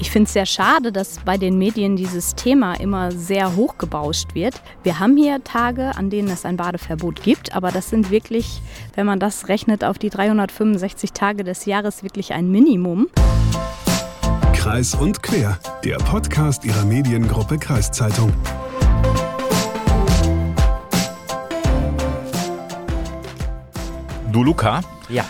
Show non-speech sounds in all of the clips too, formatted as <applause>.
Ich finde es sehr schade, dass bei den Medien dieses Thema immer sehr hochgebauscht wird. Wir haben hier Tage, an denen es ein Badeverbot gibt, aber das sind wirklich, wenn man das rechnet auf die 365 Tage des Jahres, wirklich ein Minimum. Kreis und Quer, der Podcast ihrer Mediengruppe Kreiszeitung. Du, Luca? Ja.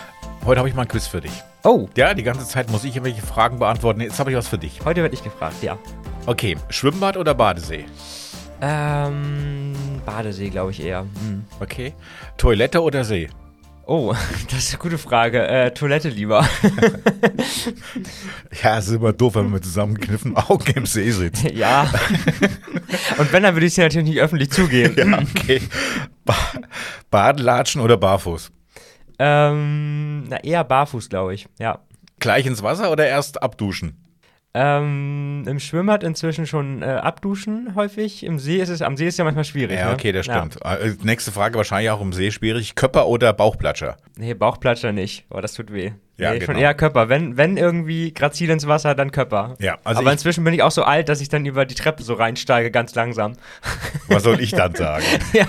Heute habe ich mal ein Quiz für dich. Oh. Ja, die ganze Zeit muss ich irgendwelche Fragen beantworten. Jetzt habe ich was für dich. Heute werde ich gefragt, ja. Okay, Schwimmbad oder Badesee? Ähm, Badesee, glaube ich eher. Hm. Okay. Toilette oder See? Oh, <laughs> das ist eine gute Frage. Äh, Toilette lieber. <laughs> ja, es ist immer doof, wenn man mit zusammenkniffenen <laughs> Augen im See sitzt. ja. Und wenn, dann würde ich es dir natürlich nicht öffentlich zugeben. ja, okay. Ba Badelatschen oder barfuß? Ähm, na, eher barfuß, glaube ich, ja. Gleich ins Wasser oder erst abduschen? Ähm, Im Schwimmbad inzwischen schon äh, abduschen häufig. Im See ist es, am See ist es ja manchmal schwierig. Ja, ne? okay, das stimmt. Ja. Äh, nächste Frage wahrscheinlich auch im See schwierig. Köpper oder Bauchplatscher? Nee, Bauchplatscher nicht. Oh, das tut weh. Ja, nee, genau. schon eher Körper. Wenn, wenn irgendwie grazil ins Wasser, dann Körper. Ja, also Aber inzwischen bin ich auch so alt, dass ich dann über die Treppe so reinsteige, ganz langsam. <laughs> Was soll ich dann sagen? <laughs> ja.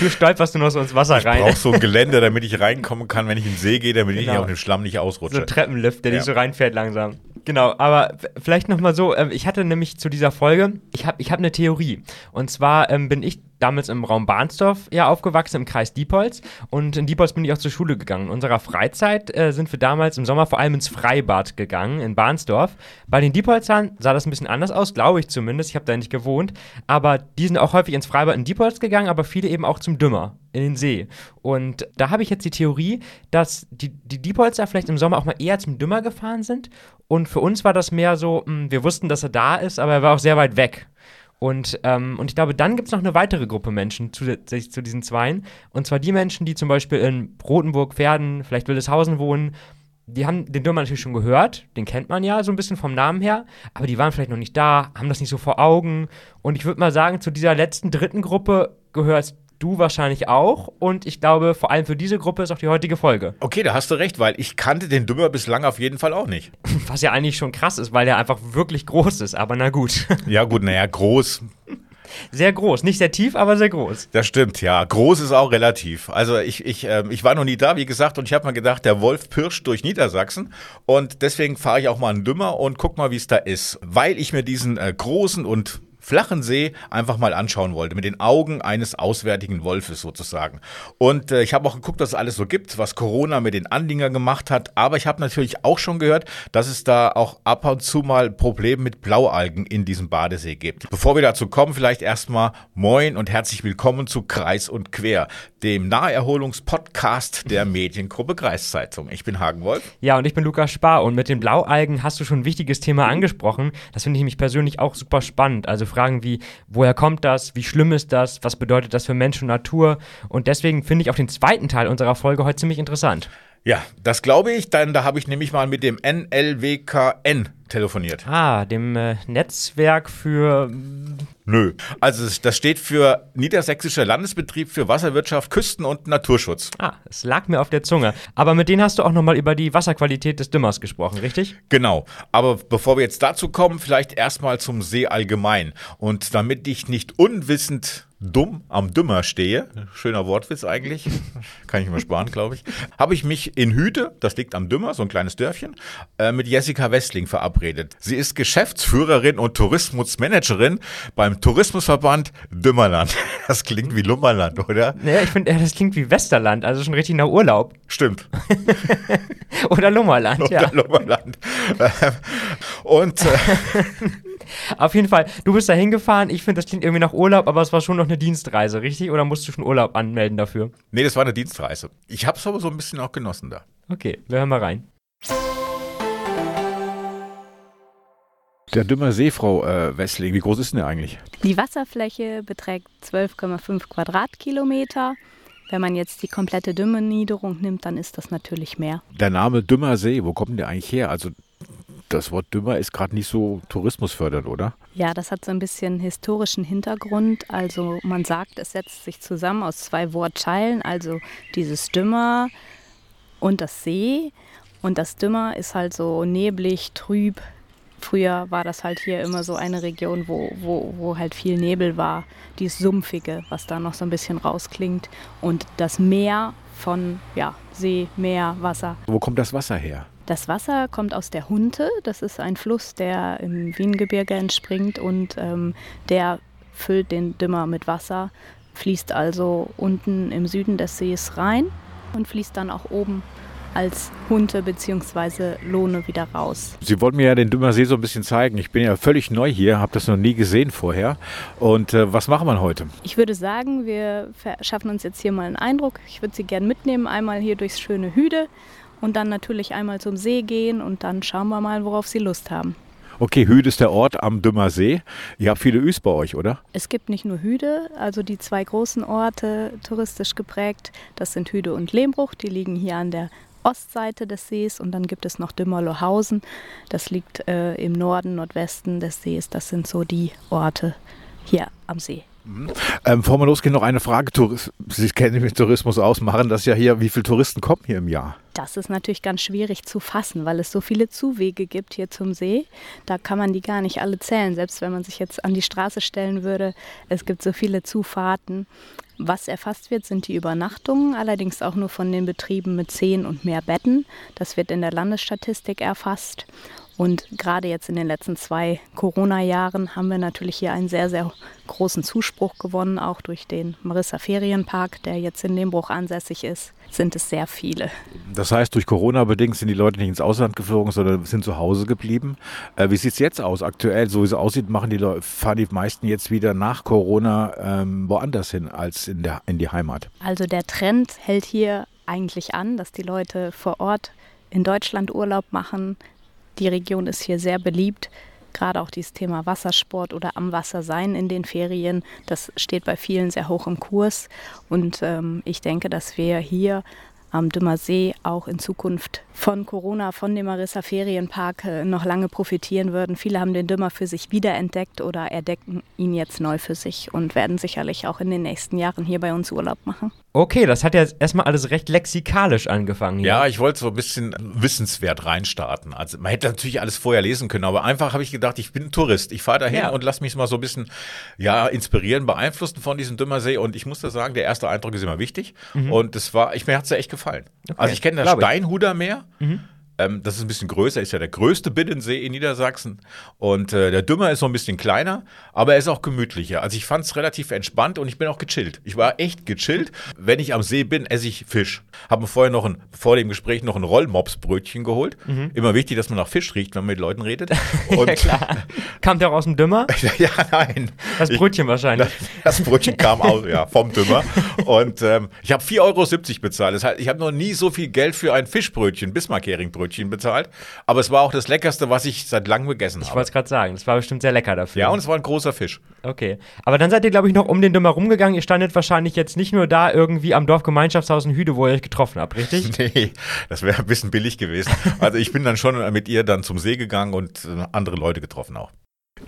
Du stolperst nur noch so ins Wasser ich rein. Ich brauche so ein <laughs> Geländer, damit ich reinkommen kann, wenn ich in den See gehe, damit genau. ich auch den Schlamm nicht ausrutsche. So ein Treppenlift, der ja. dich so reinfährt langsam. Genau, aber vielleicht nochmal so, äh, ich hatte nämlich zu dieser Folge, ich habe ich hab eine Theorie. Und zwar ähm, bin ich damals im Raum Bahnsdorf ja aufgewachsen, im Kreis Diepholz. Und in Diepholz bin ich auch zur Schule gegangen. In unserer Freizeit äh, sind wir damals im Sommer vor allem ins Freibad gegangen, in Bahnsdorf. Bei den Diepholzern sah das ein bisschen anders aus, glaube ich zumindest. Ich habe da nicht gewohnt. Aber die sind auch häufig ins Freibad in Diepholz gegangen, aber viele eben auch zum Dümmer, in den See. Und da habe ich jetzt die Theorie, dass die, die Diepholzer vielleicht im Sommer auch mal eher zum Dümmer gefahren sind. Und für uns war das mehr so, mh, wir wussten, dass er da ist, aber er war auch sehr weit weg. Und, ähm, und ich glaube, dann gibt es noch eine weitere Gruppe Menschen zusätzlich zu diesen Zweien. Und zwar die Menschen, die zum Beispiel in Rotenburg, Pferden, vielleicht Wildeshausen wohnen. Die haben den Dürmer natürlich schon gehört, den kennt man ja so ein bisschen vom Namen her, aber die waren vielleicht noch nicht da, haben das nicht so vor Augen. Und ich würde mal sagen, zu dieser letzten dritten Gruppe gehörst du wahrscheinlich auch. Und ich glaube, vor allem für diese Gruppe ist auch die heutige Folge. <laughs> Okay, da hast du recht, weil ich kannte den Dümmer bislang auf jeden Fall auch nicht. Was ja eigentlich schon krass ist, weil der einfach wirklich groß ist, aber na gut. <laughs> Ja, gut, naja, groß. Sehr groß, nicht sehr tief, aber sehr groß. Das stimmt, ja. Groß ist auch relativ. Also ich, ich, äh, ich war noch nie da, wie gesagt, und ich habe mir gedacht, der Wolf pirscht durch Niedersachsen und deswegen fahre ich auch mal einen Dümmer und guck mal, wie es da ist. Weil ich mir diesen äh, großen und flachen See einfach mal anschauen wollte, mit den Augen eines auswärtigen Wolfes sozusagen. Und äh, ich habe auch geguckt, was es alles so gibt, was Corona mit den Anlingern gemacht hat, aber ich habe natürlich auch schon gehört, dass es da auch ab und zu mal Probleme mit Blaualgen in diesem Badesee gibt. Bevor wir dazu kommen, vielleicht erstmal Moin und herzlich willkommen zu Kreis und Quer, dem Naherholungspodcast der Mediengruppe Kreiszeitung. Ich bin Hagen Wolf. Ja, und ich bin Lukas Spar und mit den Blaualgen hast du schon ein wichtiges Thema angesprochen. Das finde ich mich persönlich auch super spannend. Also Fragen wie, woher kommt das, wie schlimm ist das, was bedeutet das für Mensch und Natur? Und deswegen finde ich auch den zweiten Teil unserer Folge heute ziemlich interessant. Ja, das glaube ich. Dann da habe ich nämlich mal mit dem NLWKN telefoniert. Ah, dem äh, Netzwerk für. Nö. Also das steht für Niedersächsischer Landesbetrieb für Wasserwirtschaft, Küsten- und Naturschutz. Ah, es lag mir auf der Zunge. Aber mit denen hast du auch nochmal über die Wasserqualität des Dümmers gesprochen, richtig? Genau. Aber bevor wir jetzt dazu kommen, vielleicht erstmal zum See allgemein. Und damit ich nicht unwissend dumm am Dümmer stehe, schöner Wortwitz eigentlich, <laughs> kann ich mir sparen, glaube ich, habe ich mich in Hüte, das liegt am Dümmer, so ein kleines Dörfchen, äh, mit Jessica Westling verabredet. Sie ist Geschäftsführerin und Tourismusmanagerin beim Tourismusverband Dümmerland. <laughs> Das klingt wie Lummerland, oder? Naja, ich finde, das klingt wie Westerland, also schon richtig nach Urlaub. Stimmt. <laughs> oder Lummerland, oder ja. Lummerland. <laughs> und äh, Auf jeden Fall, du bist da hingefahren. Ich finde, das klingt irgendwie nach Urlaub, aber es war schon noch eine Dienstreise, richtig? Oder musst du schon Urlaub anmelden dafür? Nee, das war eine Dienstreise. Ich habe es aber so ein bisschen auch genossen da. Okay, wir hören mal rein. Der Dümmer See, Frau äh, Wessling, wie groß ist denn der eigentlich? Die Wasserfläche beträgt 12,5 Quadratkilometer. Wenn man jetzt die komplette Dümmerniederung nimmt, dann ist das natürlich mehr. Der Name Dümmer See, wo kommt der eigentlich her? Also das Wort Dümmer ist gerade nicht so tourismusfördernd, oder? Ja, das hat so ein bisschen historischen Hintergrund. Also man sagt, es setzt sich zusammen aus zwei Wortteilen, also dieses Dümmer und das See. Und das Dümmer ist halt so neblig, trüb. Früher war das halt hier immer so eine Region, wo, wo, wo halt viel Nebel war. Dieses Sumpfige, was da noch so ein bisschen rausklingt. Und das Meer von ja, See, Meer, Wasser. Wo kommt das Wasser her? Das Wasser kommt aus der Hunte. Das ist ein Fluss, der im Wiengebirge entspringt und ähm, der füllt den Dümmer mit Wasser, fließt also unten im Süden des Sees rein und fließt dann auch oben als Hunte bzw. Lohne wieder raus. Sie wollten mir ja den Dümmer See so ein bisschen zeigen. Ich bin ja völlig neu hier, habe das noch nie gesehen vorher. Und äh, was machen wir heute? Ich würde sagen, wir verschaffen uns jetzt hier mal einen Eindruck. Ich würde Sie gerne mitnehmen, einmal hier durchs schöne Hüde und dann natürlich einmal zum See gehen und dann schauen wir mal, worauf Sie Lust haben. Okay, Hüde ist der Ort am Dümmer See. Ihr habt viele Üs bei euch, oder? Es gibt nicht nur Hüde, also die zwei großen Orte touristisch geprägt, das sind Hüde und Lehmbruch, die liegen hier an der Ostseite des Sees und dann gibt es noch Dümmerlohausen, das liegt äh, im Norden, Nordwesten des Sees. Das sind so die Orte hier am See. Mhm. Ähm, bevor wir losgehen, noch eine Frage. Sie kennen sich mit Tourismus aus, machen das ja hier. Wie viele Touristen kommen hier im Jahr? Das ist natürlich ganz schwierig zu fassen, weil es so viele Zuwege gibt hier zum See. Da kann man die gar nicht alle zählen, selbst wenn man sich jetzt an die Straße stellen würde. Es gibt so viele Zufahrten. Was erfasst wird, sind die Übernachtungen, allerdings auch nur von den Betrieben mit zehn und mehr Betten. Das wird in der Landesstatistik erfasst. Und gerade jetzt in den letzten zwei Corona-Jahren haben wir natürlich hier einen sehr, sehr großen Zuspruch gewonnen, auch durch den Marissa Ferienpark, der jetzt in Lehmbruch ansässig ist, sind es sehr viele. Das heißt, durch Corona bedingt sind die Leute nicht ins Ausland geflogen, sondern sind zu Hause geblieben. Äh, wie sieht es jetzt aus? Aktuell, so wie es aussieht, machen die Leute, fahren die meisten jetzt wieder nach Corona ähm, woanders hin als in, der, in die Heimat? Also der Trend hält hier eigentlich an, dass die Leute vor Ort in Deutschland Urlaub machen, die Region ist hier sehr beliebt. Gerade auch dieses Thema Wassersport oder am Wasser sein in den Ferien, das steht bei vielen sehr hoch im Kurs. Und ähm, ich denke, dass wir hier am Dümmer See auch in Zukunft von Corona, von dem Marissa Ferienpark äh, noch lange profitieren würden. Viele haben den Dümmer für sich wiederentdeckt oder entdecken ihn jetzt neu für sich und werden sicherlich auch in den nächsten Jahren hier bei uns Urlaub machen. Okay, das hat ja erstmal alles recht lexikalisch angefangen. Hier. Ja, ich wollte so ein bisschen wissenswert reinstarten. Also man hätte natürlich alles vorher lesen können, aber einfach habe ich gedacht, ich bin Tourist. Ich fahre dahin ja. und lass mich mal so ein bisschen ja, inspirieren, beeinflussen von diesem Dümmersee. Und ich muss da sagen, der erste Eindruck ist immer wichtig. Mhm. Und das war, ich, mir hat es ja echt gefallen. Okay. Also ich kenne das Steinhuder Meer. Mhm. Ähm, das ist ein bisschen größer, ist ja der größte Binnensee in Niedersachsen. Und äh, der Dümmer ist so ein bisschen kleiner, aber er ist auch gemütlicher. Also ich fand es relativ entspannt und ich bin auch gechillt. Ich war echt gechillt. Wenn ich am See bin, esse ich Fisch. Habe mir vorher noch ein, vor dem Gespräch noch ein Rollmopsbrötchen geholt. Mhm. Immer wichtig, dass man nach Fisch riecht, wenn man mit Leuten redet. <laughs> Und ja, klar. Kam der auch aus dem Dümmer? <laughs> ja, nein. Das Brötchen ich, wahrscheinlich. Das, <laughs> das, Brötchen kam aus, ja, vom Dümmer. Und ähm, ich habe 4,70 Euro bezahlt. Das heißt, ich habe noch nie so viel Geld für ein Fischbrötchen, Bismarck-Hering-Brötchen Brötchen bezahlt. Aber es war auch das Leckerste, was ich seit langem gegessen ich habe. Ich wollte es gerade sagen, das war bestimmt sehr lecker dafür. Ja, und es war ein großer Fisch. Okay. Aber dann seid ihr, glaube ich, noch um den Dümmer rumgegangen. Ihr standet wahrscheinlich jetzt nicht nur da irgendwie am Dorfgemeinschaftshaus in Hüde, wo ihr euch getroffen habt, richtig? <laughs> nee, das wäre ein bisschen billig gewesen. Also ich bin dann schon mit ihr dann zum See gegangen und äh, andere Leute getroffen auch.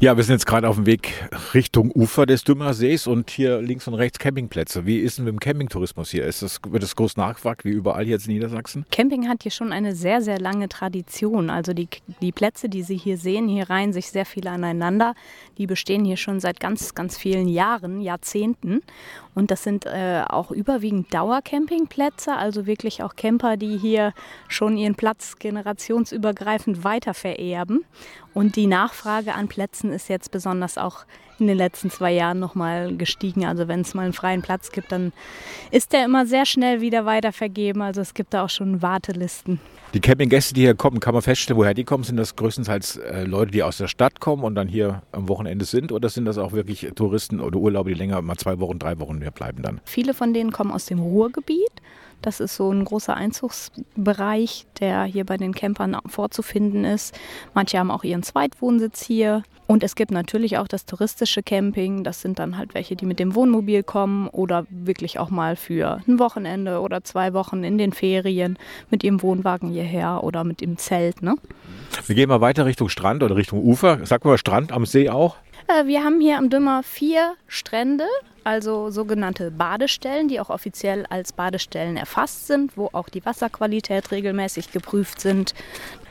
Ja, wir sind jetzt gerade auf dem Weg Richtung Ufer des Dümmersees und hier links und rechts Campingplätze. Wie ist denn mit dem Campingtourismus hier? Ist das, wird das groß nachgefragt, wie überall jetzt in Niedersachsen? Camping hat hier schon eine sehr, sehr lange Tradition. Also die, die Plätze, die Sie hier sehen, hier reihen sich sehr viele aneinander. Die bestehen hier schon seit ganz, ganz vielen Jahren, Jahrzehnten. Und das sind äh, auch überwiegend Dauercampingplätze, also wirklich auch Camper, die hier schon ihren Platz generationsübergreifend weiter vererben. Und die Nachfrage an Plätzen ist jetzt besonders auch in den letzten zwei Jahren nochmal gestiegen. Also wenn es mal einen freien Platz gibt, dann ist der immer sehr schnell wieder weitervergeben. Also es gibt da auch schon Wartelisten. Die Campinggäste, die hier kommen, kann man feststellen, woher die kommen? Sind das größtenteils äh, Leute, die aus der Stadt kommen und dann hier am Wochenende sind? Oder sind das auch wirklich Touristen oder Urlauber, die länger, mal zwei Wochen, drei Wochen mehr bleiben dann? Viele von denen kommen aus dem Ruhrgebiet. Das ist so ein großer Einzugsbereich, der hier bei den Campern vorzufinden ist. Manche haben auch ihren Zweitwohnsitz hier. Und es gibt natürlich auch das touristische Camping. Das sind dann halt welche, die mit dem Wohnmobil kommen oder wirklich auch mal für ein Wochenende oder zwei Wochen in den Ferien mit ihrem Wohnwagen hierher oder mit dem Zelt. Ne? Wir gehen mal weiter Richtung Strand oder Richtung Ufer. Sag mal Strand am See auch. Äh, wir haben hier am Dümmer vier Strände, also sogenannte Badestellen, die auch offiziell als Badestellen erfasst sind, wo auch die Wasserqualität regelmäßig geprüft sind.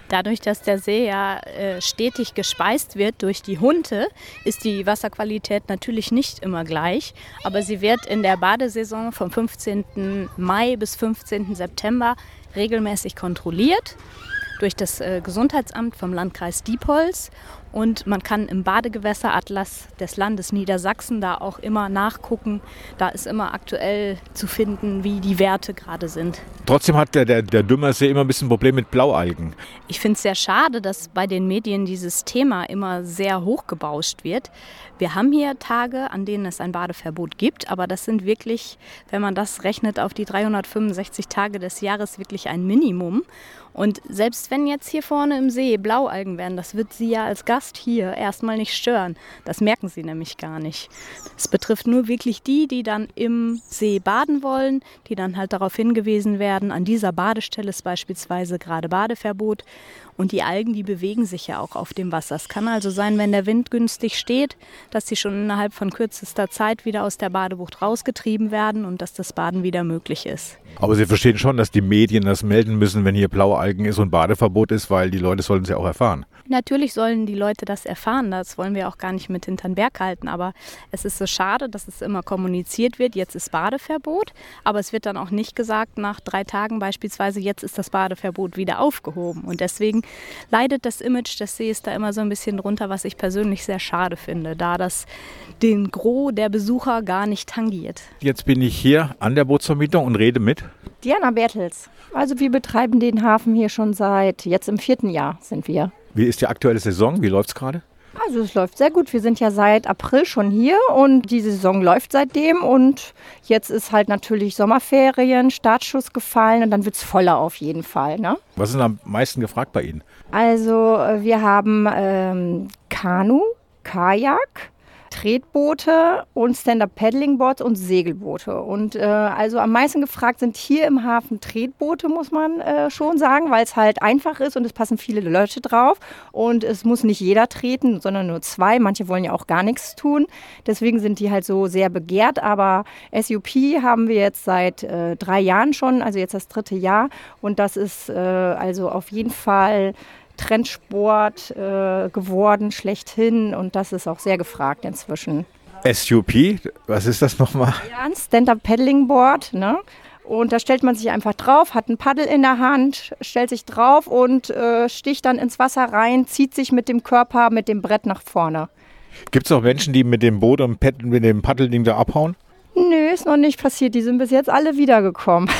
Dadurch, dass der See ja äh, stetig gespeist wird durch die Hunde, ist die Wasserqualität natürlich nicht immer gleich. Aber sie wird in der Badesaison vom 15. Mai bis 15. September regelmäßig kontrolliert durch das äh, Gesundheitsamt vom Landkreis Diepholz und man kann im Badegewässeratlas des Landes Niedersachsen da auch immer nachgucken. Da ist immer aktuell zu finden, wie die Werte gerade sind. Trotzdem hat der, der, der Dümmersee immer ein bisschen ein Problem mit Blaualgen. Ich finde es sehr schade, dass bei den Medien dieses Thema immer sehr hochgebauscht wird. Wir haben hier Tage, an denen es ein Badeverbot gibt, aber das sind wirklich, wenn man das rechnet auf die 365 Tage des Jahres, wirklich ein Minimum. Und selbst wenn jetzt hier vorne im See Blaualgen werden, das wird Sie ja als Gast hier erstmal nicht stören. Das merken Sie nämlich gar nicht. Es betrifft nur wirklich die, die dann im See baden wollen, die dann halt darauf hingewiesen werden, an dieser Badestelle ist beispielsweise gerade Badeverbot. Und die Algen, die bewegen sich ja auch auf dem Wasser. Es kann also sein, wenn der Wind günstig steht, dass sie schon innerhalb von kürzester Zeit wieder aus der Badebucht rausgetrieben werden und dass das Baden wieder möglich ist. Aber Sie verstehen schon, dass die Medien das melden müssen, wenn hier blaue Algen ist und Badeverbot ist, weil die Leute sollen es ja auch erfahren. Natürlich sollen die Leute das erfahren, das wollen wir auch gar nicht mit hinterm Berg halten, aber es ist so schade, dass es immer kommuniziert wird, jetzt ist Badeverbot, aber es wird dann auch nicht gesagt, nach drei Tagen beispielsweise, jetzt ist das Badeverbot wieder aufgehoben. Und deswegen leidet das Image des Sees da immer so ein bisschen drunter, was ich persönlich sehr schade finde, da das den Gros der Besucher gar nicht tangiert. Jetzt bin ich hier an der Bootsvermietung und rede mit Diana Bertels. Also wir betreiben den Hafen hier schon seit jetzt im vierten Jahr sind wir. Wie ist die aktuelle Saison? Wie läuft es gerade? Also es läuft sehr gut. Wir sind ja seit April schon hier und die Saison läuft seitdem. Und jetzt ist halt natürlich Sommerferien, Startschuss gefallen und dann wird es voller auf jeden Fall. Ne? Was ist am meisten gefragt bei Ihnen? Also äh, wir haben ähm, Kanu, Kajak, Tretboote und Stand-Up-Paddling-Boards und Segelboote. Und äh, also am meisten gefragt sind hier im Hafen Tretboote, muss man äh, schon sagen, weil es halt einfach ist und es passen viele Leute drauf. Und es muss nicht jeder treten, sondern nur zwei. Manche wollen ja auch gar nichts tun. Deswegen sind die halt so sehr begehrt. Aber SUP haben wir jetzt seit äh, drei Jahren schon, also jetzt das dritte Jahr. Und das ist äh, also auf jeden Fall Trendsport äh, geworden, schlechthin. Und das ist auch sehr gefragt inzwischen. SUP, was ist das nochmal? Ja, ein Stand-Up-Paddling-Board. Ne? Und da stellt man sich einfach drauf, hat ein Paddel in der Hand, stellt sich drauf und äh, sticht dann ins Wasser rein, zieht sich mit dem Körper, mit dem Brett nach vorne. Gibt es auch Menschen, die mit dem Boot und mit dem Paddelding da abhauen? Nö, ist noch nicht passiert. Die sind bis jetzt alle wiedergekommen. <laughs>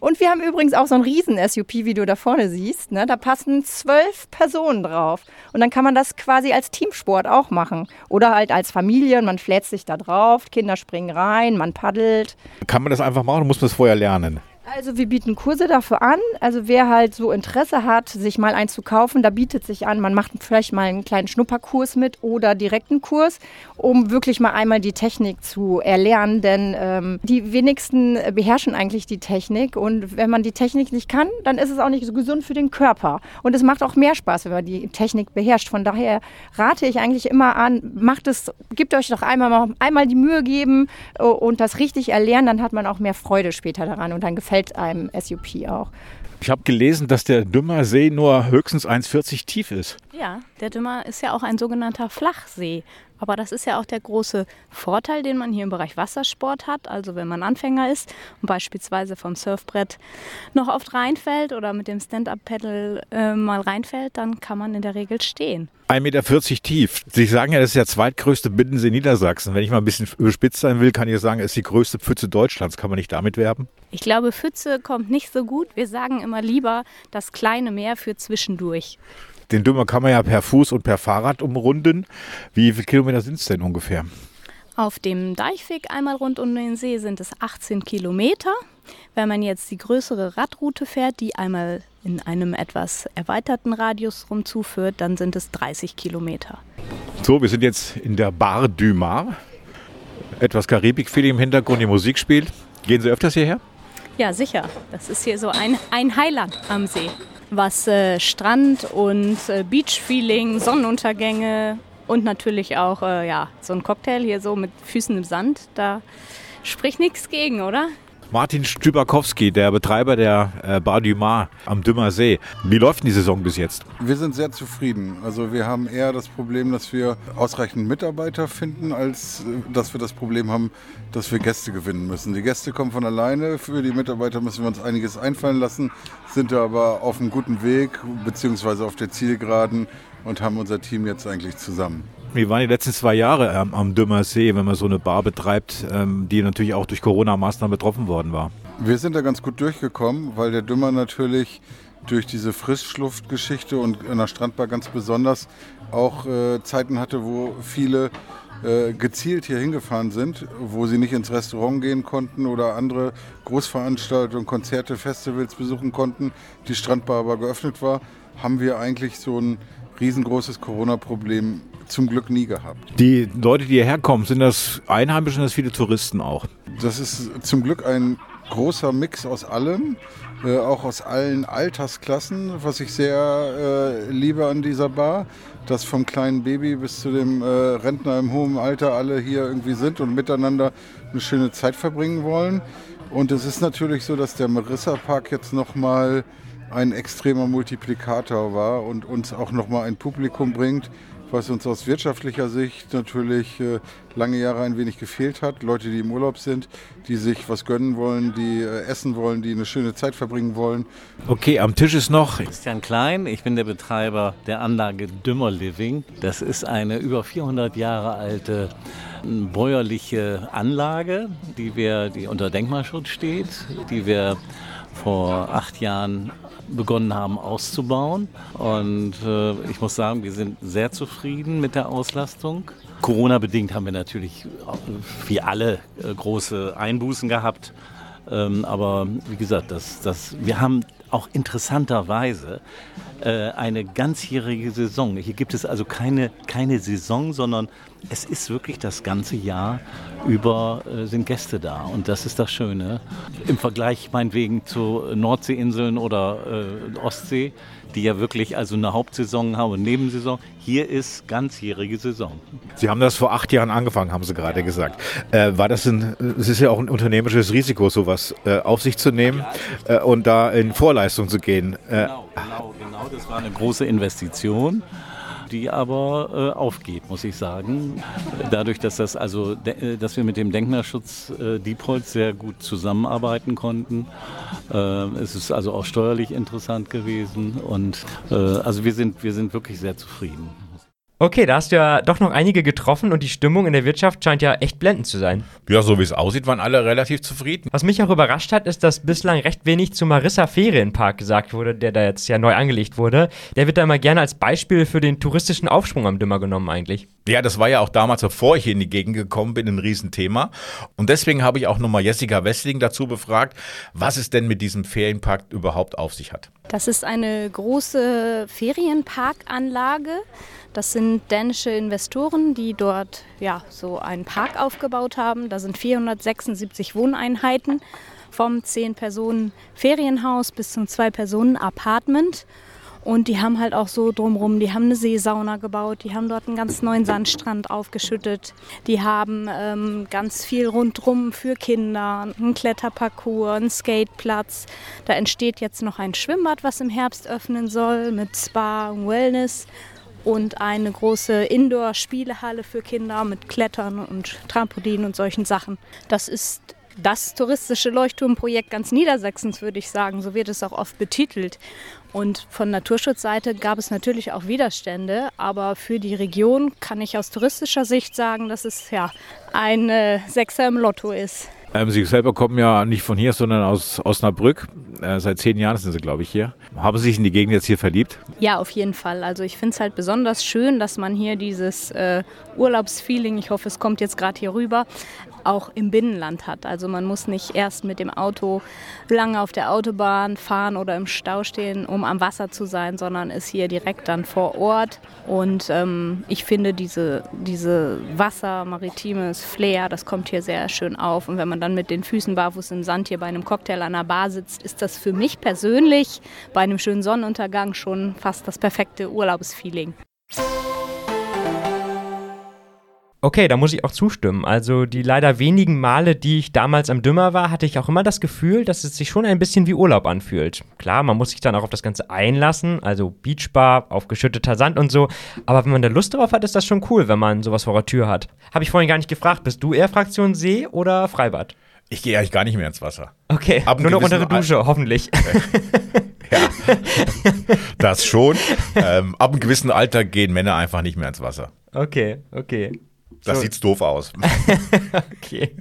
Und wir haben übrigens auch so ein Riesen-SUP, wie du da vorne siehst. Ne? Da passen zwölf Personen drauf. Und dann kann man das quasi als Teamsport auch machen. Oder halt als Familie. Man fläht sich da drauf, Kinder springen rein, man paddelt. Kann man das einfach machen oder muss man es vorher lernen? Also wir bieten Kurse dafür an. Also wer halt so Interesse hat, sich mal eins zu kaufen, da bietet sich an, man macht vielleicht mal einen kleinen Schnupperkurs mit oder direkten Kurs, um wirklich mal einmal die Technik zu erlernen. Denn ähm, die wenigsten beherrschen eigentlich die Technik. Und wenn man die Technik nicht kann, dann ist es auch nicht so gesund für den Körper. Und es macht auch mehr Spaß, wenn man die Technik beherrscht. Von daher rate ich eigentlich immer an, macht es, gebt euch doch einmal, einmal die Mühe geben äh, und das richtig erlernen, dann hat man auch mehr Freude später daran und dann gefällt gefällt einem SUP auch. Ich habe gelesen, dass der Dümmer See nur höchstens 1,40 tief ist. Ja, der Dümmer ist ja auch ein sogenannter Flachsee. Aber das ist ja auch der große Vorteil, den man hier im Bereich Wassersport hat. Also wenn man Anfänger ist und beispielsweise vom Surfbrett noch oft reinfällt oder mit dem Stand-Up-Pedal äh, mal reinfällt, dann kann man in der Regel stehen. 1,40 Meter tief. Sie sagen ja, das ist der zweitgrößte Binnensee Niedersachsen. Wenn ich mal ein bisschen überspitzt sein will, kann ich sagen, es ist die größte Pfütze Deutschlands. Kann man nicht damit werben? Ich glaube, Pfütze kommt nicht so gut. Wir sagen immer lieber das kleine Meer für zwischendurch. Den Dümmer kann man ja per Fuß und per Fahrrad umrunden. Wie viele Kilometer sind es denn ungefähr? Auf dem Deichweg einmal rund um den See sind es 18 Kilometer. Wenn man jetzt die größere Radroute fährt, die einmal in einem etwas erweiterten Radius rumzuführt, dann sind es 30 Kilometer. So, wir sind jetzt in der Bar du Mar. Etwas Karibikfeeling im Hintergrund, die Musik spielt. Gehen Sie öfters hierher? Ja, sicher. Das ist hier so ein, ein Highland am See was äh, Strand und äh, Beach-Feeling, Sonnenuntergänge Und natürlich auch äh, ja, so ein Cocktail hier so mit Füßen im Sand. Da spricht nichts gegen, oder? Martin Stübakowski, der Betreiber der äh, Bar du Mar am Dümmer See. Wie läuft denn die Saison bis jetzt? Wir sind sehr zufrieden. Also wir haben eher das Problem, dass wir ausreichend Mitarbeiter finden, als äh, dass wir das Problem haben, dass wir Gäste gewinnen müssen. Die Gäste kommen von alleine. Für die Mitarbeiter müssen wir uns einiges einfallen lassen, sind aber auf einem guten Weg, beziehungsweise auf der Zielgeraden und haben unser Team jetzt eigentlich zusammen. Wie waren die letzten zwei Jahre am, am Dümmer See, wenn man so eine Bar betreibt, ähm, die natürlich auch durch Corona-Maßnahmen betroffen worden war? Wir sind da ganz gut durchgekommen, weil der Dümmer natürlich durch diese Frischluftgeschichte und in der Strandbar ganz besonders auch äh, Zeiten hatte, wo viele äh, gezielt hier hingefahren sind, wo sie nicht ins Restaurant gehen konnten oder andere Großveranstaltungen, Konzerte, Festivals besuchen konnten, die Strandbar aber geöffnet war, haben wir eigentlich so ein riesengroßes Corona-Problem zum Glück nie gehabt. Die Leute, die hierher kommen, sind das Einheimische und das viele Touristen auch? Das ist zum Glück ein großer Mix aus allem, äh, auch aus allen Altersklassen, was ich sehr äh, liebe an dieser Bar, dass vom kleinen Baby bis zu dem äh, Rentner im hohen Alter alle hier irgendwie sind und miteinander eine schöne Zeit verbringen wollen. Und es ist natürlich so, dass der Marissa Park jetzt nochmal ein extremer Multiplikator war und uns auch nochmal ein Publikum bringt, was uns aus wirtschaftlicher Sicht natürlich äh, lange Jahre ein wenig gefehlt hat. Leute, die im Urlaub sind, die sich was gönnen wollen, die äh, essen wollen, die eine schöne Zeit verbringen wollen. Okay, am Tisch ist noch Christian Klein. Ich bin der Betreiber der Anlage Dümmer Living. Das ist eine über 400 Jahre alte bäuerliche Anlage, die wir, die unter Denkmalschutz steht, die wir vor acht Jahren begonnen haben auszubauen. Und äh, ich muss sagen, wir sind sehr zufrieden mit der Auslastung. Corona-bedingt haben wir natürlich wie alle äh, große Einbußen gehabt. Ähm, aber wie gesagt, das, das, wir haben auch interessanterweise äh, eine ganzjährige Saison. Hier gibt es also keine, keine Saison, sondern es ist wirklich das ganze Jahr über äh, sind Gäste da. Und das ist das Schöne. Im Vergleich meinetwegen zu Nordseeinseln oder äh, Ostsee, die ja wirklich also eine Hauptsaison haben und Nebensaison. Hier ist ganzjährige Saison. Sie haben das vor acht Jahren angefangen, haben Sie gerade gesagt. Äh, war das ein, es ist ja auch ein unternehmerisches Risiko, sowas äh, auf sich zu nehmen äh, und da in Vorleistung zu gehen. Äh, genau, genau, genau. Das war eine große Investition die aber äh, aufgeht, muss ich sagen. Dadurch, dass das also, äh, dass wir mit dem Denkmalschutz äh, Diepholz sehr gut zusammenarbeiten konnten. Äh, es ist also auch steuerlich interessant gewesen und äh, also wir sind, wir sind wirklich sehr zufrieden. Okay, da hast du ja doch noch einige getroffen und die Stimmung in der Wirtschaft scheint ja echt blendend zu sein. Ja, so wie es aussieht, waren alle relativ zufrieden. Was mich auch überrascht hat, ist, dass bislang recht wenig zum Marissa Ferienpark gesagt wurde, der da jetzt ja neu angelegt wurde. Der wird da immer gerne als Beispiel für den touristischen Aufschwung am Dümmer genommen eigentlich. Ja, das war ja auch damals, bevor ich hier in die Gegend gekommen bin, ein Riesenthema. Und deswegen habe ich auch nochmal Jessica Wessling dazu befragt, was es denn mit diesem Ferienpark überhaupt auf sich hat. Das ist eine große Ferienparkanlage. Das sind dänische Investoren, die dort ja, so einen Park aufgebaut haben. Da sind 476 Wohneinheiten vom 10 Personen Ferienhaus bis zum 2 Personen Apartment. Und die haben halt auch so drumrum, die haben eine Seesauna gebaut, die haben dort einen ganz neuen Sandstrand aufgeschüttet, die haben ähm, ganz viel rundrum für Kinder, einen Kletterparcours, einen Skateplatz. Da entsteht jetzt noch ein Schwimmbad, was im Herbst öffnen soll mit Spa und Wellness und eine große Indoor-Spielehalle für Kinder mit Klettern und Trampolin und solchen Sachen. Das ist das touristische Leuchtturmprojekt ganz Niedersachsens, würde ich sagen. So wird es auch oft betitelt. Und von Naturschutzseite gab es natürlich auch Widerstände, aber für die Region kann ich aus touristischer Sicht sagen, dass es ja ein äh, Sechser im Lotto ist. Ähm, Sie selber kommen ja nicht von hier, sondern aus Osnabrück. Äh, seit zehn Jahren sind Sie, glaube ich, hier. Haben Sie sich in die Gegend jetzt hier verliebt? Ja, auf jeden Fall. Also ich finde es halt besonders schön, dass man hier dieses äh, Urlaubsfeeling, ich hoffe, es kommt jetzt gerade hier rüber, auch im Binnenland hat. Also man muss nicht erst mit dem Auto lange auf der Autobahn fahren oder im Stau stehen, um am Wasser zu sein, sondern ist hier direkt dann vor Ort. Und ähm, ich finde diese, diese Wasser, maritimes Flair, das kommt hier sehr schön auf. Und wenn man dann mit den Füßen barfuß im Sand hier bei einem Cocktail an der Bar sitzt, ist das für mich persönlich bei einem schönen Sonnenuntergang schon fast das perfekte Urlaubsfeeling. Okay, da muss ich auch zustimmen. Also die leider wenigen Male, die ich damals am Dümmer war, hatte ich auch immer das Gefühl, dass es sich schon ein bisschen wie Urlaub anfühlt. Klar, man muss sich dann auch auf das Ganze einlassen, also Beachbar, aufgeschütteter Sand und so. Aber wenn man da Lust drauf hat, ist das schon cool, wenn man sowas vor der Tür hat. Habe ich vorhin gar nicht gefragt. Bist du eher Fraktion See oder Freibad? Ich gehe eigentlich gar nicht mehr ins Wasser. Okay, Ab nur noch unter der Dusche, hoffentlich. <laughs> Ja, das schon. Ähm, ab einem gewissen Alter gehen Männer einfach nicht mehr ins Wasser. okay, okay. Das So. sieht doof aus. <laughs> Okay.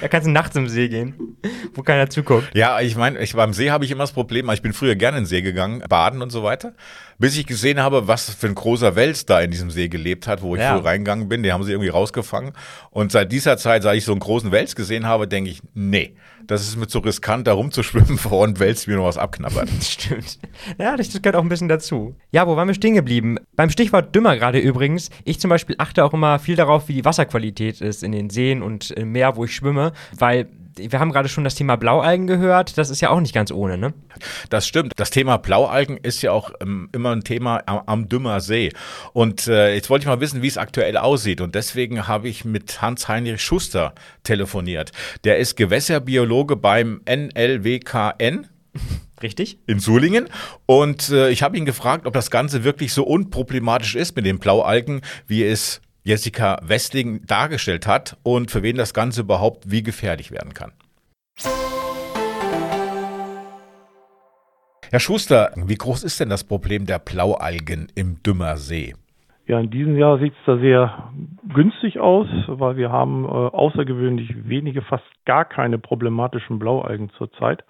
Da kannst du nachts im See gehen, wo keiner zuguckt. Ja, ich meine, ich, beim See habe ich immer das Problem, ich bin früher gerne in den See gegangen, baden und so weiter, bis ich gesehen habe, was für ein großer Wels da in diesem See gelebt hat, wo ich Ja. früher reingegangen bin, den haben sie irgendwie rausgefangen. Und seit dieser Zeit, seit ich so einen großen Wels gesehen habe, denke ich, nee, das ist mir zu riskant, da rumzuschwimmen, <laughs> vor ein Wels mir noch was abknabbert. <laughs> Stimmt. Ja, das gehört auch ein bisschen dazu. Ja, wo waren wir stehen geblieben? Beim Stichwort dümmer gerade übrigens. Ich zum Beispiel achte auch immer viel darauf, wie die Wasserqualität ist in den Seen und im Meer, wo ich schwimme, weil wir haben gerade schon das Thema Blaualgen gehört. Das ist ja auch nicht ganz ohne, ne? Das stimmt. Das Thema Blaualgen ist ja auch ähm, immer ein Thema am, am Dümmer See. Und äh, jetzt wollte ich mal wissen, wie es aktuell aussieht. Und deswegen habe ich mit Hans-Heinrich Schuster telefoniert. Der ist Gewässerbiologe beim NLWKN <laughs> Richtig? in Sulingen. Und äh, ich habe ihn gefragt, ob das Ganze wirklich so unproblematisch ist mit den Blaualgen, wie es Jessica Westling dargestellt hat und für wen das Ganze überhaupt wie gefährlich werden kann. Herr Schuster, wie groß ist denn das Problem der Blaualgen im Dümmer See? Ja, in diesem Jahr sieht es da sehr günstig aus, weil wir haben äh, außergewöhnlich wenige, fast gar keine problematischen Blaualgen zurzeit.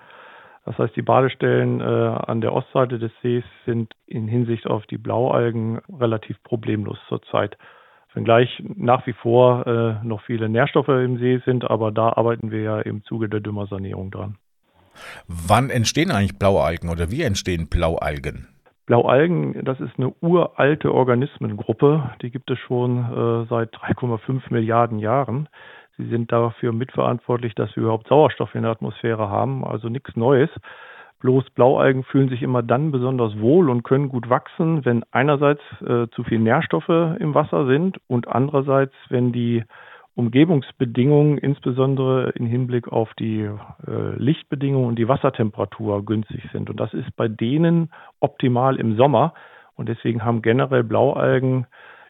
Das heißt, die Badestellen äh, an der Ostseite des Sees sind in Hinsicht auf die Blaualgen relativ problemlos zurzeit. Wenngleich nach wie vor äh, noch viele Nährstoffe im See sind, aber da arbeiten wir ja im Zuge der Dümmersanierung dran. Wann entstehen eigentlich Blaualgen oder wie entstehen Blaualgen? Blaualgen, das ist eine uralte Organismengruppe, die gibt es schon äh, seit 3,5 Milliarden Jahren. Sie sind dafür mitverantwortlich, dass wir überhaupt Sauerstoff in der Atmosphäre haben, also nichts Neues. Bloß Blaualgen fühlen sich immer dann besonders wohl und können gut wachsen, wenn einerseits äh, zu viel Nährstoffe im Wasser sind und andererseits, wenn die Umgebungsbedingungen, insbesondere im Hinblick auf die äh, Lichtbedingungen und die Wassertemperatur günstig sind. Und das ist bei denen optimal im Sommer. Und deswegen haben generell Blaualgen,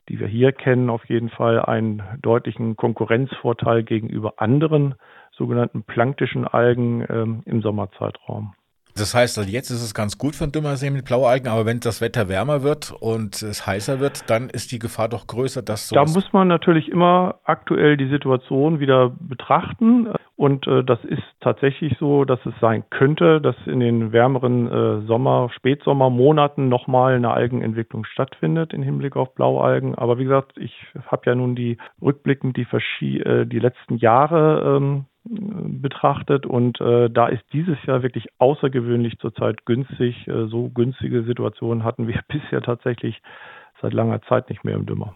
die wir hier kennen, auf jeden Fall einen deutlichen Konkurrenzvorteil gegenüber anderen sogenannten planktischen Algen ähm, im Sommerzeitraum. Das heißt, also jetzt ist es ganz gut für einen Dümmersee mit Blaualgen, aber wenn das Wetter wärmer wird und es heißer wird, dann ist die Gefahr doch größer, dass so. Da muss man natürlich immer aktuell die Situation wieder betrachten. Und äh, das ist tatsächlich so, dass es sein könnte, dass in den wärmeren äh, Sommer-, Spätsommermonaten nochmal eine Algenentwicklung stattfindet im Hinblick auf Blaualgen. Aber wie gesagt, ich habe ja nun die rückblickend die, verschie äh, die letzten Jahre ähm, betrachtet und äh, da ist dieses Jahr wirklich außergewöhnlich zurzeit günstig. Äh, so günstige Situationen hatten wir <laughs> bisher tatsächlich seit langer Zeit nicht mehr im Dümmer.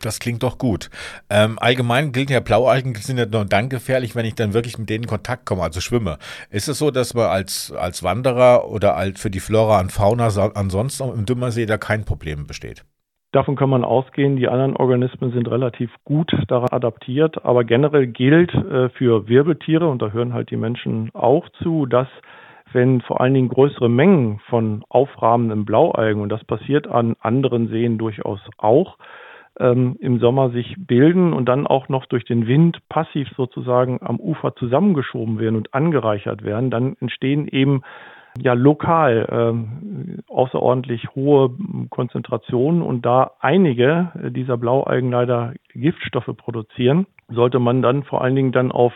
Das klingt doch gut. Ähm, allgemein gilt ja, Blaualgen sind ja nur dann gefährlich, wenn ich dann wirklich mit denen in Kontakt komme, also schwimme. Ist es so, dass man als, als Wanderer oder als für die Flora und Fauna ansonsten im Dümmersee da kein Problem besteht? Davon kann man ausgehen, die anderen Organismen sind relativ gut daran adaptiert, aber generell gilt äh, für Wirbeltiere, und da hören halt die Menschen auch zu, dass wenn vor allen Dingen größere Mengen von aufrahmenden Blaualgen, und das passiert an anderen Seen durchaus auch, ähm, im Sommer sich bilden und dann auch noch durch den Wind passiv sozusagen am Ufer zusammengeschoben werden und angereichert werden, dann entstehen eben ja lokal ähm, außerordentlich hohe Konzentrationen und da einige dieser Blaualgen leider Giftstoffe produzieren, sollte man dann vor allen Dingen dann auf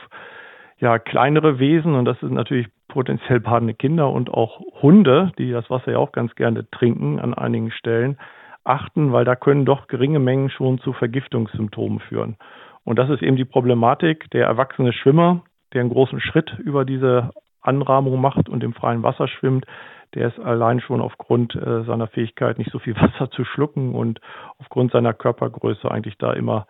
ja kleinere Wesen und das sind natürlich potenziell badende Kinder und auch Hunde, die das Wasser ja auch ganz gerne trinken an einigen Stellen, achten, weil da können doch geringe Mengen schon zu Vergiftungssymptomen führen. Und das ist eben die Problematik. Der erwachsene Schwimmer, der einen großen Schritt über diese Anrahmung macht und im freien Wasser schwimmt, der ist allein schon aufgrund äh, seiner Fähigkeit, nicht so viel <laughs> Wasser zu schlucken und aufgrund seiner Körpergröße eigentlich da immer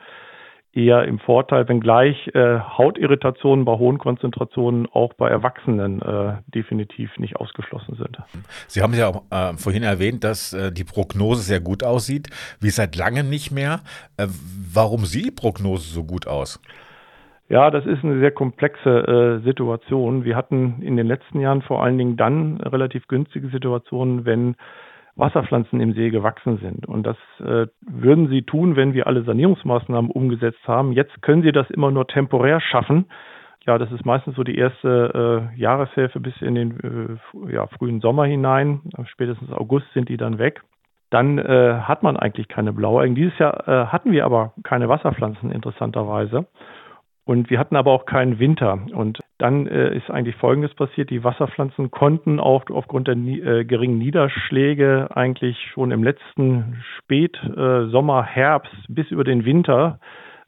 eher im Vorteil, wenngleich äh, Hautirritationen bei hohen Konzentrationen auch bei Erwachsenen äh, definitiv nicht ausgeschlossen sind. Sie haben ja auch äh, vorhin erwähnt, dass äh, die Prognose sehr gut aussieht, wie seit langem nicht mehr. Äh, warum sieht die Prognose so gut aus? Ja, das ist eine sehr komplexe äh, Situation. Wir hatten in den letzten Jahren vor allen Dingen dann relativ günstige Situationen, wenn Wasserpflanzen im See gewachsen sind. Und das äh, würden sie tun, wenn wir alle Sanierungsmaßnahmen umgesetzt haben. Jetzt können sie das immer nur temporär schaffen. Ja, das ist meistens so die erste äh, Jahreshälfte bis in den äh, ja, frühen Sommer hinein. Spätestens August sind die dann weg. Dann äh, hat man eigentlich keine Blaualgen. Dieses Jahr äh, hatten wir aber keine Wasserpflanzen interessanterweise. Und wir hatten aber auch keinen Winter. Und dann äh, ist eigentlich Folgendes passiert. Die Wasserpflanzen konnten auch aufgrund der äh, geringen Niederschläge eigentlich schon im letzten Spätsommer, äh, Herbst bis über den Winter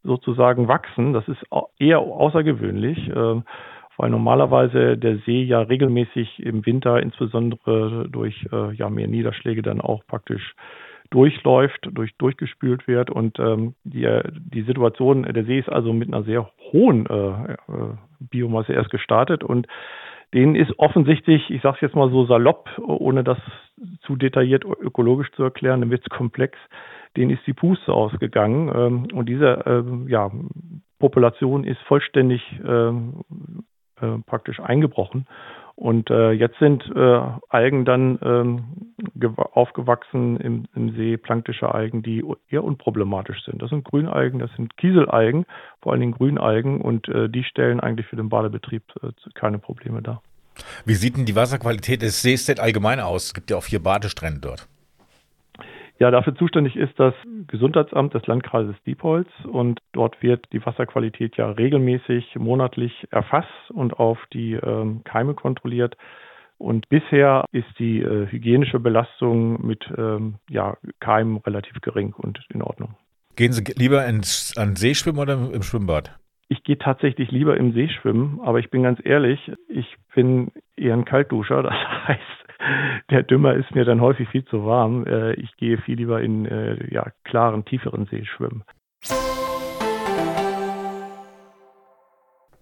sozusagen wachsen. Das ist eher außergewöhnlich, äh, weil normalerweise der See ja regelmäßig im Winter, insbesondere durch äh, ja, mehr Niederschläge, dann auch praktisch durchläuft, durch, durchgespült wird. Und ähm, die, die Situation, der See ist also mit einer sehr hohen äh, äh, Biomasse erst gestartet und denen ist offensichtlich, ich sage es jetzt mal so salopp, ohne das zu detailliert ökologisch zu erklären, dann wird es komplex, denen ist die Puste ausgegangen ähm, und diese äh, ja, Population ist vollständig ähm, äh, praktisch eingebrochen. Und äh, jetzt sind äh, Algen dann ähm, aufgewachsen im, im, See, planktische Algen, die eher unproblematisch sind. Das sind Grünalgen, das sind Kieselalgen, vor allen Dingen Grünalgen und äh, die stellen eigentlich für den Badebetrieb äh, keine Probleme dar. Wie sieht denn die Wasserqualität des Sees denn allgemein aus? Es gibt ja auch vier Badestrände dort. Ja, dafür zuständig ist das Gesundheitsamt des Landkreises Diepholz und dort wird die Wasserqualität ja regelmäßig monatlich erfasst und auf die ähm, Keime kontrolliert. Und bisher ist die äh, hygienische Belastung mit ähm, ja, Keimen relativ gering und in Ordnung. Gehen Sie lieber ins, an See schwimmen oder im Schwimmbad? Ich gehe tatsächlich lieber im See schwimmen, aber ich bin ganz ehrlich, ich bin eher ein Kaltduscher. <laughs> Das heißt, der Dümmer ist mir dann häufig viel zu warm. Äh, ich gehe viel lieber in äh, ja, klaren, tieferen See schwimmen.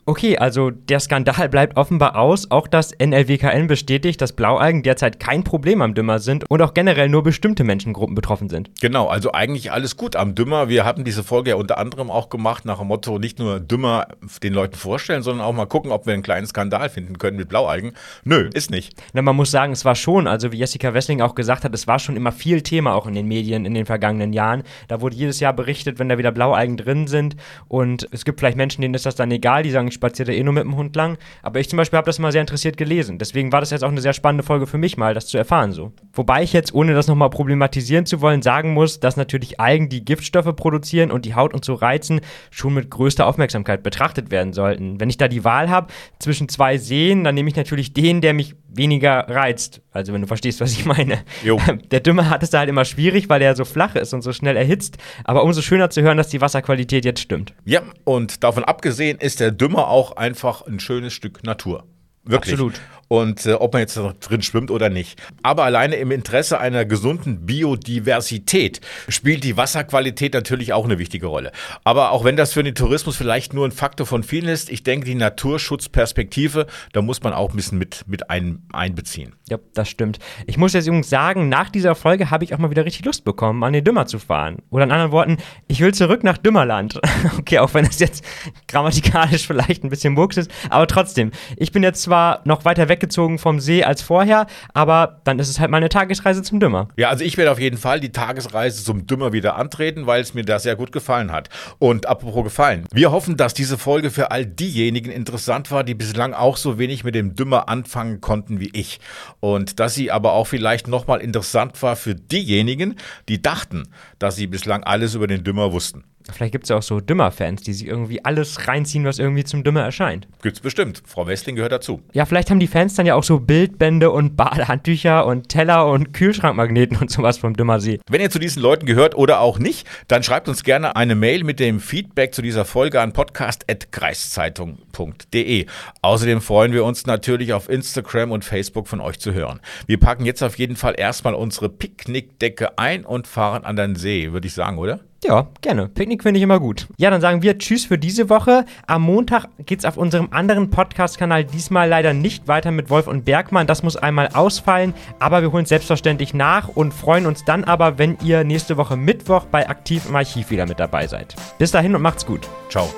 Okay, also der Skandal bleibt offenbar aus. Auch das NLWKN bestätigt, dass Blaualgen derzeit kein Problem am Dümmer sind und auch generell nur bestimmte Menschengruppen betroffen sind. Genau, also eigentlich alles gut am Dümmer. Wir hatten diese Folge ja unter anderem auch gemacht nach dem Motto, nicht nur Dümmer den Leuten vorstellen, sondern auch mal gucken, ob wir einen kleinen Skandal finden können mit Blaualgen. Nö, ist nicht. Na, man muss sagen, es war schon, also wie Jessica Wessling auch gesagt hat, es war schon immer viel Thema auch in den Medien in den vergangenen Jahren. Da wurde jedes Jahr berichtet, wenn da wieder Blaualgen drin sind und es gibt vielleicht Menschen, denen ist das dann egal, die sagen, spaziert er eh nur mit dem Hund lang. Aber ich zum Beispiel habe das mal sehr interessiert gelesen. Deswegen war das jetzt auch eine sehr spannende Folge für mich mal, das zu erfahren so. Wobei ich jetzt, ohne das nochmal problematisieren zu wollen, sagen muss, dass natürlich Algen, die Giftstoffe produzieren und die Haut und so reizen, schon mit größter Aufmerksamkeit betrachtet werden sollten. Wenn ich da die Wahl habe zwischen zwei Seen, dann nehme ich natürlich den, der mich weniger reizt. Also wenn du verstehst, was ich meine. Jo. <laughs> Der Dümmer hat es da halt immer schwierig, weil er so flach ist und so schnell erhitzt. Aber umso schöner zu hören, dass die Wasserqualität jetzt stimmt. Ja, und davon abgesehen ist der Dümmer auch einfach ein schönes Stück Natur. Wirklich. Absolut und äh, ob man jetzt drin schwimmt oder nicht. Aber alleine im Interesse einer gesunden Biodiversität spielt die Wasserqualität natürlich auch eine wichtige Rolle. Aber auch wenn das für den Tourismus vielleicht nur ein Faktor von vielen ist, ich denke, die Naturschutzperspektive, da muss man auch ein bisschen mit, mit ein, einbeziehen. Ja, das stimmt. Ich muss jetzt übrigens sagen, nach dieser Folge habe ich auch mal wieder richtig Lust bekommen, an den Dümmer zu fahren. Oder in anderen Worten, ich will zurück nach Dümmerland. <laughs> okay, auch wenn das jetzt grammatikalisch <laughs> vielleicht ein bisschen Murks ist, aber trotzdem, ich bin jetzt zwar noch weiter weg weggezogen vom See als vorher, aber dann ist es halt meine Tagesreise zum Dümmer. Ja, also ich werde auf jeden Fall die Tagesreise zum Dümmer wieder antreten, weil es mir da sehr gut gefallen hat. Und apropos gefallen, wir hoffen, dass diese Folge für all diejenigen interessant war, die bislang auch so wenig mit dem Dümmer anfangen konnten wie ich. Und dass sie aber auch vielleicht nochmal interessant war für diejenigen, die dachten, dass sie bislang alles über den Dümmer wussten. Vielleicht gibt es ja auch so Dümmer-Fans, die sich irgendwie alles reinziehen, was irgendwie zum Dümmer erscheint. Gibt's bestimmt. Frau Westling gehört dazu. Ja, vielleicht haben die Fans dann ja auch so Bildbände und Badehandtücher und Teller und Kühlschrankmagneten und sowas vom Dümmersee. Wenn ihr zu diesen Leuten gehört oder auch nicht, dann schreibt uns gerne eine Mail mit dem Feedback zu dieser Folge an podcast.kreiszeitung.de. Außerdem freuen wir uns natürlich auf Instagram und Facebook von euch zu hören. Wir packen jetzt auf jeden Fall erstmal unsere Picknickdecke ein und fahren an den See, würde ich sagen, oder? Ja, gerne. Picknick finde ich immer gut. Ja, dann sagen wir Tschüss für diese Woche. Am Montag geht es auf unserem anderen Podcast-Kanal diesmal leider nicht weiter mit Wolf und Bergmann. Das muss einmal ausfallen, aber wir holen es selbstverständlich nach und freuen uns dann aber, wenn ihr nächste Woche Mittwoch bei Aktiv im Archiv wieder mit dabei seid. Bis dahin und macht's gut. Ciao.